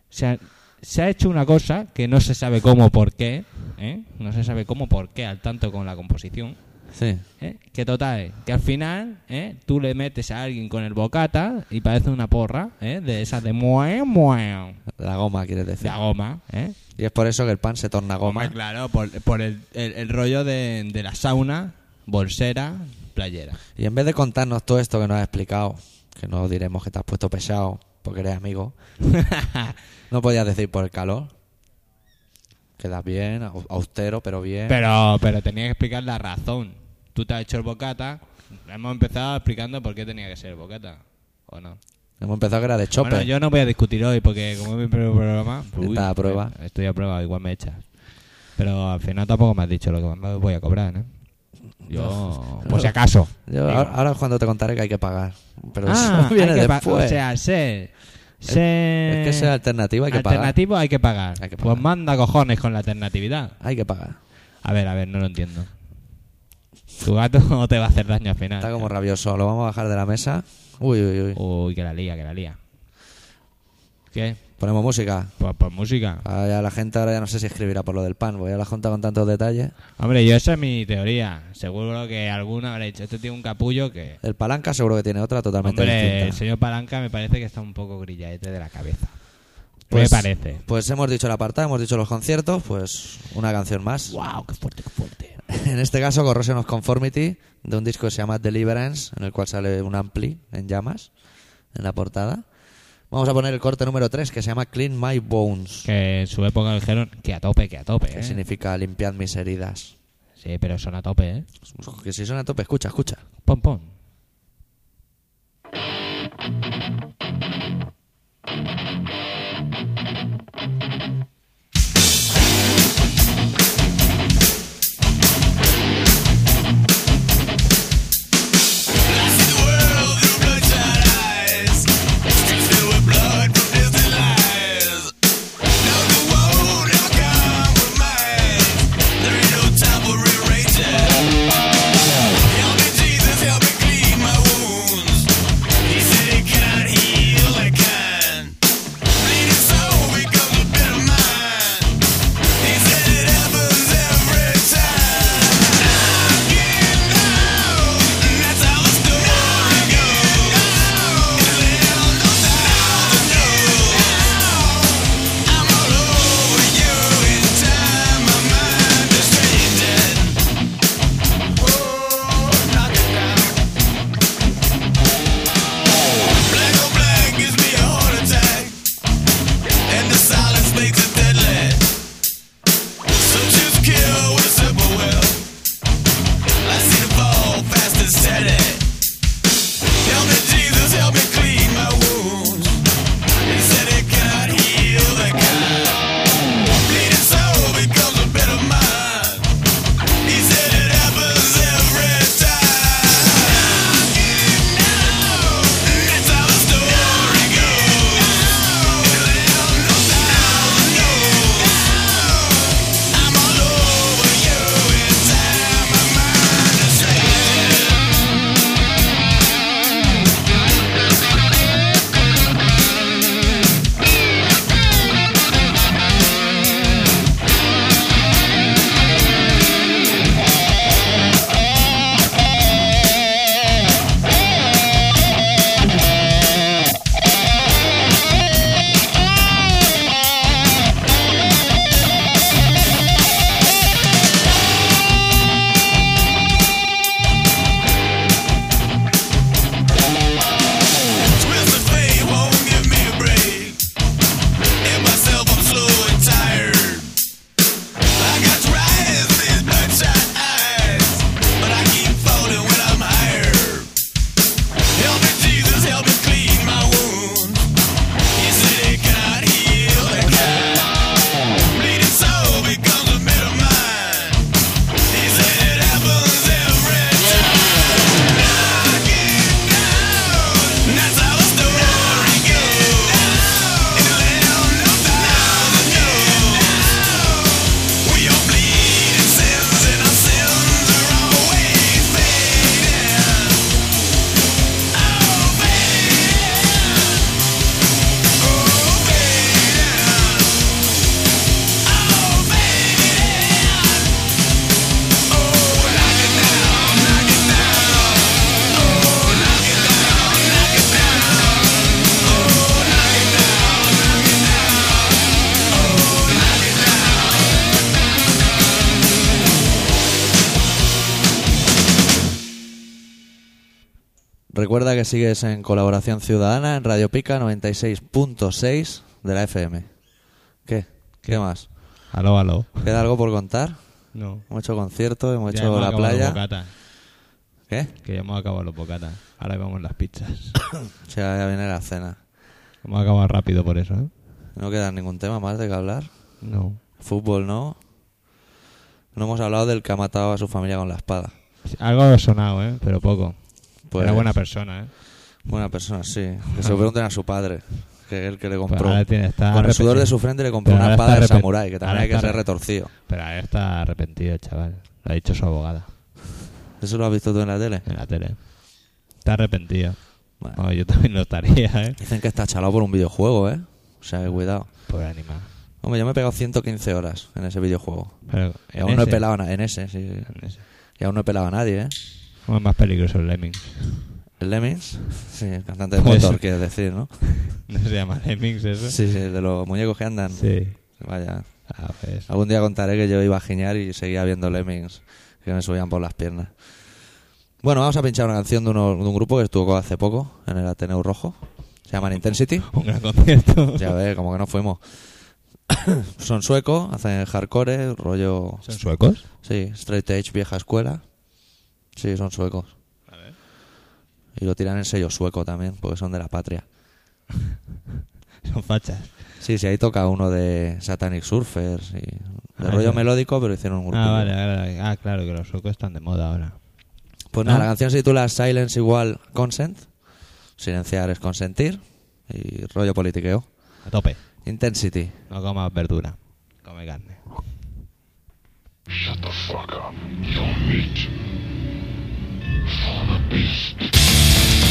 se ha, se ha hecho una cosa que no se sabe cómo, por qué, ¿eh? No se sabe cómo, por qué, al tanto con la composición. Sí. ¿eh? Que total, que al final ¿eh? tú le metes a alguien con el bocata y parece una porra ¿eh? de esas de mue, mue, La goma, quieres de decir. la goma. ¿eh? Y es por eso que el pan se torna goma. Hombre, claro, por, por el, el- el rollo de, de la sauna, bolsera, playera. Y en vez de contarnos todo esto que nos has explicado, que no diremos que te has puesto pesado porque eres amigo, no podías decir por el calor. Quedas bien, au- austero, pero bien. pero, pero tenía que explicar la razón. Tú te has hecho el bocata, hemos empezado explicando por qué tenía que ser el bocata. ¿O no? Hemos empezado que era de chope. Bueno, yo no voy a discutir hoy porque como es mi primer programa, pues, Está a prueba. eh, Estoy a prueba, igual me echas. Pero al final tampoco me has dicho lo que me voy a cobrar, ¿eh? Yo, por si acaso. Yo ahora, ahora es cuando te contaré que hay que pagar. Pero Ah, eso viene hay que después. O sea, ser, ser es que sea alternativa hay que pagar. alternativo hay que pagar. Hay que Pues manda cojones con la alternatividad. Hay que pagar. A ver, a ver, no lo entiendo. Tu gato no te va a hacer daño al final. Está como rabioso. Lo vamos a bajar de la mesa. Uy, uy, uy. Uy, que la lía, que la lía. ¿Qué? Ponemos música. Pues, pues música. Ah, ya la gente ahora ya no sé si escribirá por lo del pan. Voy a la junta con tantos detalles. Hombre, yo esa es mi teoría. Seguro que alguna habrá dicho, este tiene un capullo que... El palanca seguro que tiene otra totalmente Hombre, el distinta. señor Palanca me parece que está un poco grilladete de la cabeza. Pues- me parece. Pues hemos dicho el apartado, hemos dicho los conciertos, pues una canción más. ¡Wow! ¡Qué fuerte, qué fuerte! En este caso, Corrosion of Conformity, de un disco que se llama Deliverance, en el cual sale un ampli en llamas en la portada. Vamos a poner el corte número 3, que se llama Clean My Bones, Que en su época dijeron que a tope, que a tope, que ¿eh? significa limpiad mis heridas. Sí, pero son a tope, ¿eh? Que si suena a tope, escucha, escucha. Pon, pon. Sigues en Colaboración Ciudadana en Radio Pica 96.6 de la FM. ¿Qué? ¿Qué más? Aló, aló. ¿Queda algo por contar? No. Hemos hecho concierto, hemos Ya hecho hemos la playa. ¿Qué? Que ya hemos acabado los bocatas. Ahora vamos las pizzas. O sea, ya viene la cena. hemos acabado rápido por eso, ¿eh? No queda ningún tema más de que hablar. No. Fútbol, ¿no? No hemos hablado del que ha matado a su familia con la espada. Algo ha sonado, ¿eh? Pero poco. Pues, Era buena persona, ¿eh? Buena persona, sí. Que se lo pregunten a su padre. Que es el que le Pues compró. ahora tiene, está con el sudor arrepentido. de su frente le compró Pero una ahora espada de está arrepen- samurái, que también ahora hay que está ser retorcido. Pero ahora está arrepentido, el chaval. Lo ha dicho su abogada ¿Eso lo has visto tú en la tele? en la tele. Está arrepentido. Bueno, yo también lo estaría, ¿eh? Dicen que está chalado por un videojuego, ¿eh? O sea, que cuidado. Pobre animal. Hombre, yo me he pegado 115 horas en ese videojuego. Pero Y en aún no he ese- pelado a na- en ese, sí. en ese. Y aún no he pelado a nadie, ¿eh? ¿Cómo es más peligroso el Lemmings? ¿El Lemmings? Sí, el cantante de motor, quieres decir, ¿no? ¿No se llama Lemmings eso? Sí, sí, de los muñecos que andan. Sí. Vaya. Ah, pues. Algún día contaré que yo iba a giñar y seguía viendo Lemmings que me subían por las piernas. Bueno, vamos a pinchar una canción de, uno- de un grupo que estuvo hace poco en el Ateneo Rojo. Se llaman Intensity. Un gran concierto. Ya ves, como que no fuimos. Son suecos, hacen hardcore, rollo... ¿Son suecos? Sí, straight edge, vieja escuela. Sí, son suecos. A ver. Y lo tiran en sello sueco también, porque son de la patria. Son fachas. Sí, sí, ahí toca uno de Satanic Surfers y de Ah, rollo ya. melódico, pero hicieron un grupo. Ah, vale, vale. Ah, claro, que los suecos están de moda ahora. Pues nada, Ah. la canción se titula Silence igual consent. Silenciar es consentir. Y rollo politiqueo. A tope. Intensity. No comas verdura. Come carne. Shut the fuck up. Your meat. For the beast.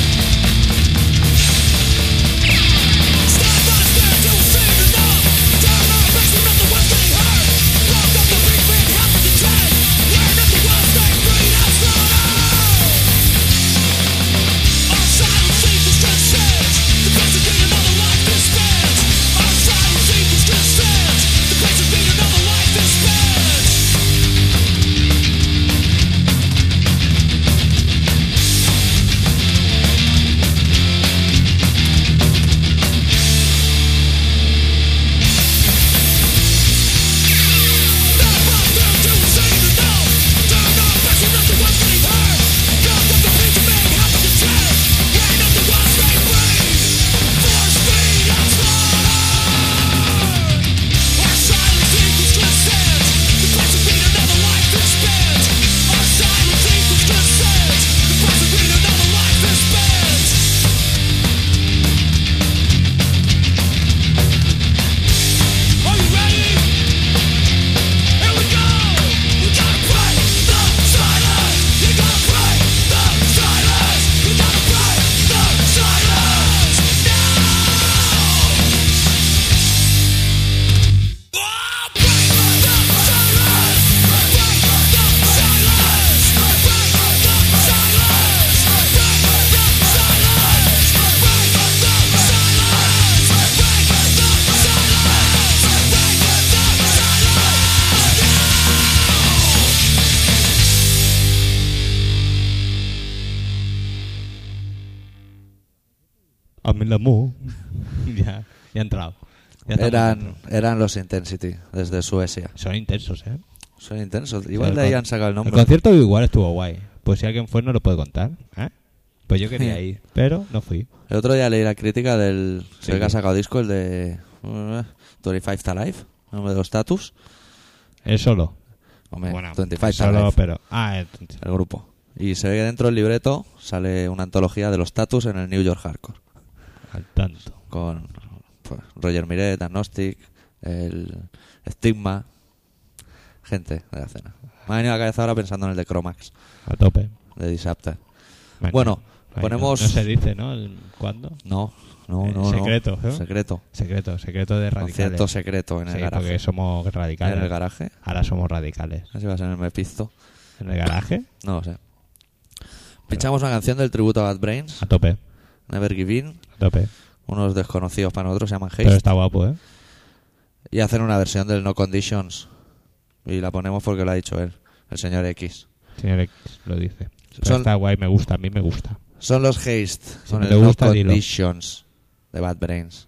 Eran, los Intensity, desde Suecia. Son intensos, ¿eh? Son intensos. Igual El de ahí han sacado el El nombre. concierto igual estuvo guay. Pues si alguien fue, no lo puede contar. ¿eh? Pues yo quería ir, pero no fui. El otro día leí la crítica del... Sí. que ha sacado disco, el de... uh, 25 to Life, nombre de los Status. Él solo. Hombre, bueno, 25 to solo, Life, pero... Ah, el- el grupo. Y se ve que dentro del libreto sale una antología de los Status en el New York Hardcore. al tanto. Con pues, Roger Miret, Agnostic, el Stigma, gente de la escena. Me ha venido a la cabeza ahora pensando en el de Chromax, A tope. de Disapter. Bueno, ponemos- No, no se dice, ¿no? El- ¿Cuándo? No, no, Eh, no. no. secreto, ¿eh? Secreto. Secreto, secreto de radicales. Concierto secreto en el sí, garaje. porque somos radicales. En el garaje. Ahora somos radicales. Así va a ser en el Mephisto. ¿En el garaje? No lo sé. Pinchamos una canción del tributo a Bad Brains, A tope, Never Give In. a tope. Unos desconocidos para nosotros se llaman Pero Haste. está guapo, ¿eh? Y hacen una versión del No Conditions. Y la ponemos porque lo ha dicho él, el señor X. Señor X lo dice. Son- está guay, me gusta, a mí me gusta. Son los Haste Si no el No dilo. Conditions de Bad Brains.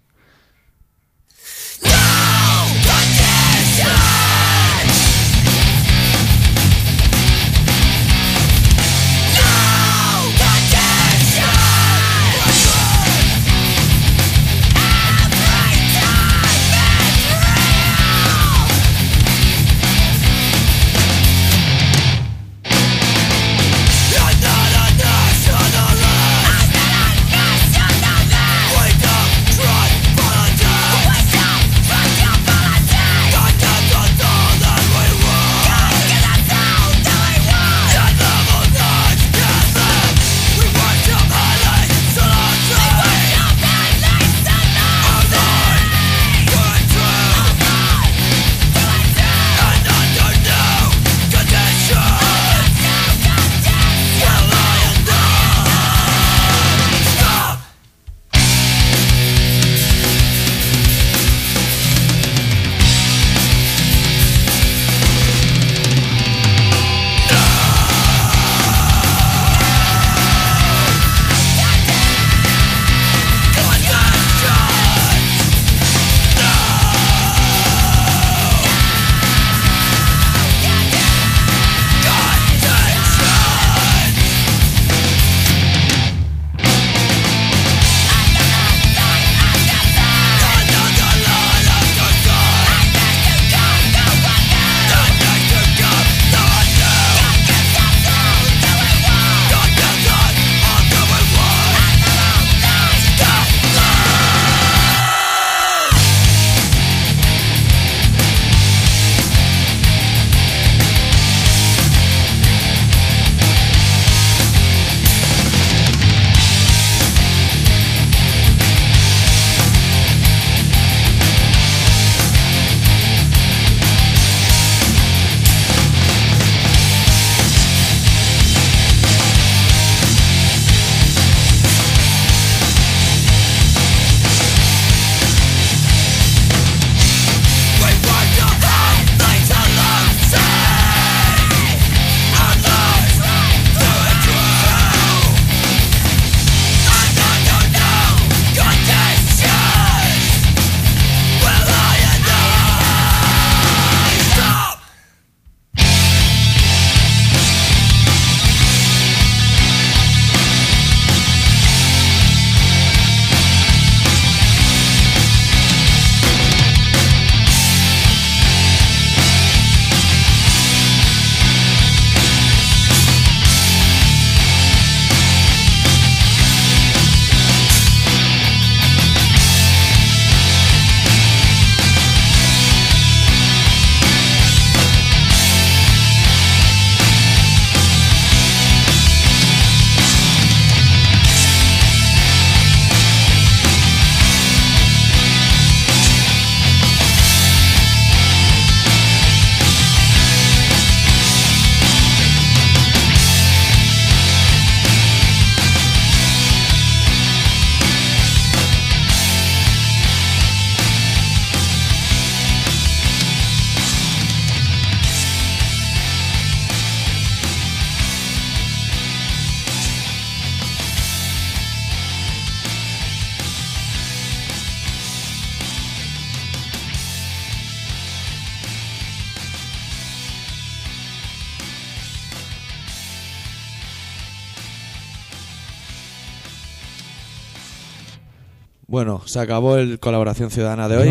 Bueno, se acabó el colaboración ciudadana de hoy.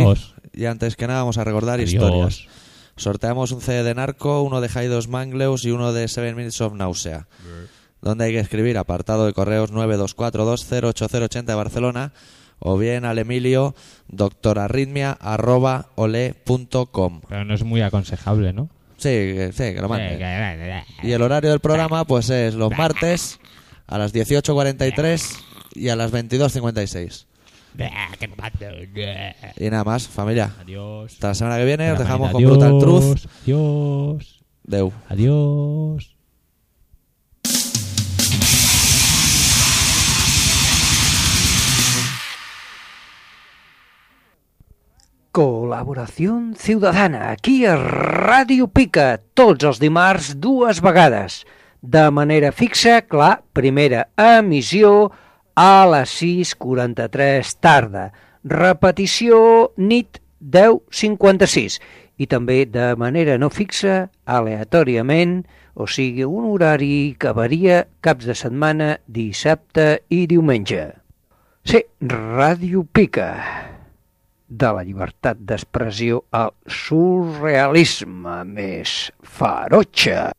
Y antes que nada vamos a recordar Adiós. historias. Sorteamos un CD de Narco, uno de Jaidos Mangleus y uno de Seven Minutes of Nausea. Donde hay que escribir apartado de correos 924208080 de Barcelona o bien al Emilio doctorarritmia@ole.com. Pero no es muy aconsejable, ¿no? Sí, que- sí, que lo mande. Y el horario del programa pues es los martes a las 18.43 y a las 22.56. que. Y nada más, familia. Adiós. Hasta la semana que viene os dejamos con mañana. Brutal Truth. Adiós. Deu. Adiós. Col·laboració ciutadana aquí a Ràdio Pica tots els dimarts dues vegades de manera fixa, clar, primera emissió a les 6.43 tarda. Repetició nit 10.56 i també de manera no fixa, aleatòriament, o sigui, un horari que varia caps de setmana, dissabte i diumenge. Sí, Ràdio Pica, de la llibertat d'expressió al surrealisme més ferotge.